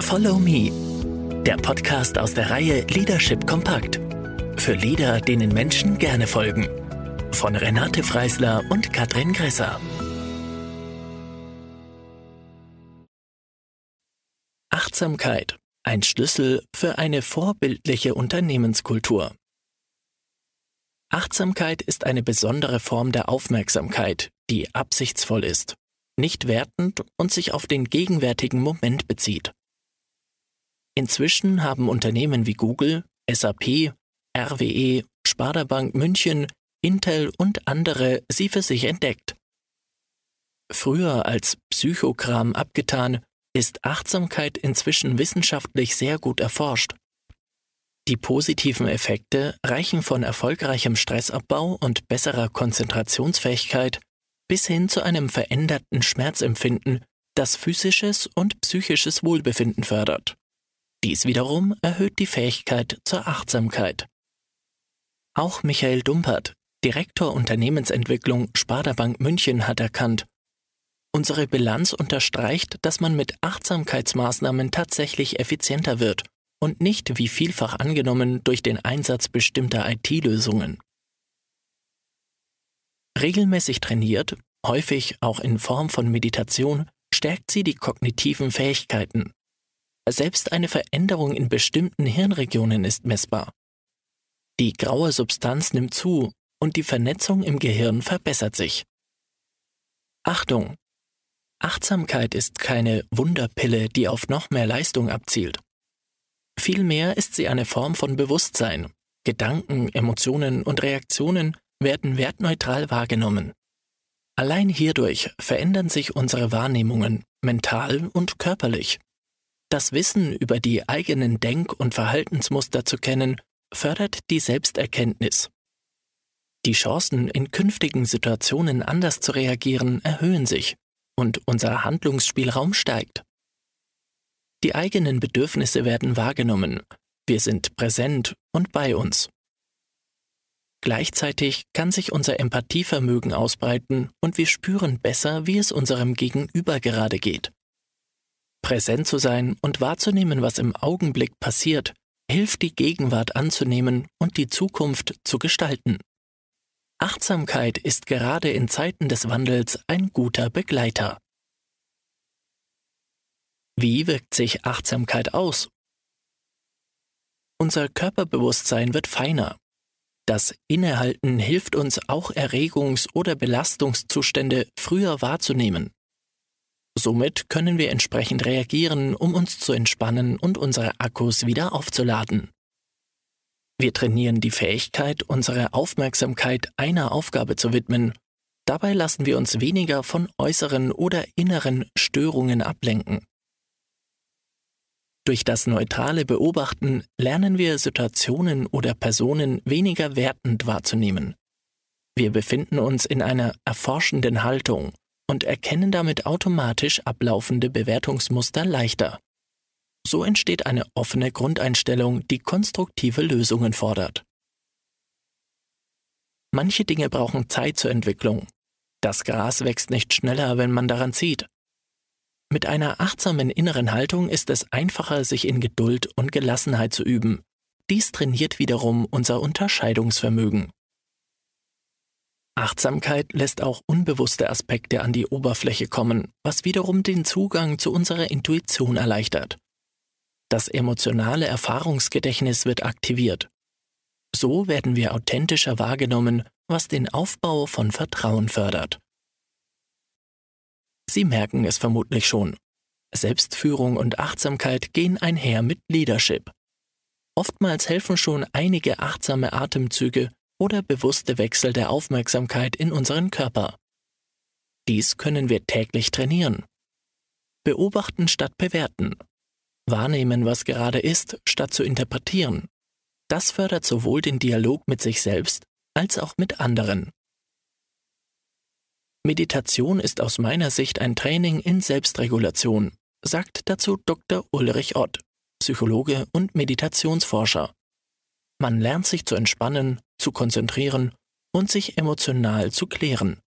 Follow Me, der Podcast aus der Reihe Leadership Kompakt. Für Leader, denen Menschen gerne folgen. Von Renate Freisler und Katrin Gresser. Achtsamkeit, ein Schlüssel für eine vorbildliche Unternehmenskultur. Achtsamkeit ist eine besondere Form der Aufmerksamkeit, die absichtsvoll ist, nicht wertend und sich auf den gegenwärtigen Moment bezieht. Inzwischen haben Unternehmen wie Google, SAP, RWE, Sparda Bank München, Intel und andere sie für sich entdeckt. Früher als Psychokram abgetan, ist Achtsamkeit inzwischen wissenschaftlich sehr gut erforscht. Die positiven Effekte reichen von erfolgreichem Stressabbau und besserer Konzentrationsfähigkeit bis hin zu einem veränderten Schmerzempfinden, das physisches und psychisches Wohlbefinden fördert. Dies wiederum erhöht die Fähigkeit zur Achtsamkeit. Auch Michael Dumpert, Direktor Unternehmensentwicklung Sparda Bank München, hat erkannt, unsere Bilanz unterstreicht, dass man mit Achtsamkeitsmaßnahmen tatsächlich effizienter wird und nicht wie vielfach angenommen durch den Einsatz bestimmter IT-Lösungen. Regelmäßig trainiert, häufig auch in Form von Meditation, stärkt sie die kognitiven Fähigkeiten, selbst eine Veränderung in bestimmten Hirnregionen ist messbar. Die graue Substanz nimmt zu und die Vernetzung im Gehirn verbessert sich. Achtung! Achtsamkeit ist keine Wunderpille, die auf noch mehr Leistung abzielt. Vielmehr ist sie eine Form von Bewusstsein. Gedanken, Emotionen und Reaktionen werden wertneutral wahrgenommen. Allein hierdurch verändern sich unsere Wahrnehmungen mental und körperlich. Das Wissen über die eigenen Denk- und Verhaltensmuster zu kennen, fördert die Selbsterkenntnis. Die Chancen, in künftigen Situationen anders zu reagieren, erhöhen sich und unser Handlungsspielraum steigt. Die eigenen Bedürfnisse werden wahrgenommen, wir sind präsent und bei uns. Gleichzeitig kann sich unser Empathievermögen ausbreiten und wir spüren besser, wie es unserem Gegenüber gerade geht. Präsent zu sein und wahrzunehmen, was im Augenblick passiert, hilft die Gegenwart anzunehmen und die Zukunft zu gestalten. Achtsamkeit ist gerade in Zeiten des Wandels ein guter Begleiter. Wie wirkt sich Achtsamkeit aus? Unser Körperbewusstsein wird feiner. Das Innehalten hilft uns auch Erregungs- oder Belastungszustände früher wahrzunehmen. Somit können wir entsprechend reagieren, um uns zu entspannen und unsere Akkus wieder aufzuladen. Wir trainieren die Fähigkeit, unsere Aufmerksamkeit einer Aufgabe zu widmen. Dabei lassen wir uns weniger von äußeren oder inneren Störungen ablenken. Durch das neutrale Beobachten lernen wir Situationen oder Personen weniger wertend wahrzunehmen. Wir befinden uns in einer erforschenden Haltung und erkennen damit automatisch ablaufende Bewertungsmuster leichter. So entsteht eine offene Grundeinstellung, die konstruktive Lösungen fordert. Manche Dinge brauchen Zeit zur Entwicklung. Das Gras wächst nicht schneller, wenn man daran zieht. Mit einer achtsamen inneren Haltung ist es einfacher, sich in Geduld und Gelassenheit zu üben. Dies trainiert wiederum unser Unterscheidungsvermögen. Achtsamkeit lässt auch unbewusste Aspekte an die Oberfläche kommen, was wiederum den Zugang zu unserer Intuition erleichtert. Das emotionale Erfahrungsgedächtnis wird aktiviert. So werden wir authentischer wahrgenommen, was den Aufbau von Vertrauen fördert. Sie merken es vermutlich schon. Selbstführung und Achtsamkeit gehen einher mit Leadership. Oftmals helfen schon einige achtsame Atemzüge, oder bewusste Wechsel der Aufmerksamkeit in unseren Körper. Dies können wir täglich trainieren. Beobachten statt bewerten. Wahrnehmen, was gerade ist, statt zu interpretieren. Das fördert sowohl den Dialog mit sich selbst als auch mit anderen. Meditation ist aus meiner Sicht ein Training in Selbstregulation, sagt dazu Dr. Ulrich Ott, Psychologe und Meditationsforscher. Man lernt sich zu entspannen, zu konzentrieren und sich emotional zu klären.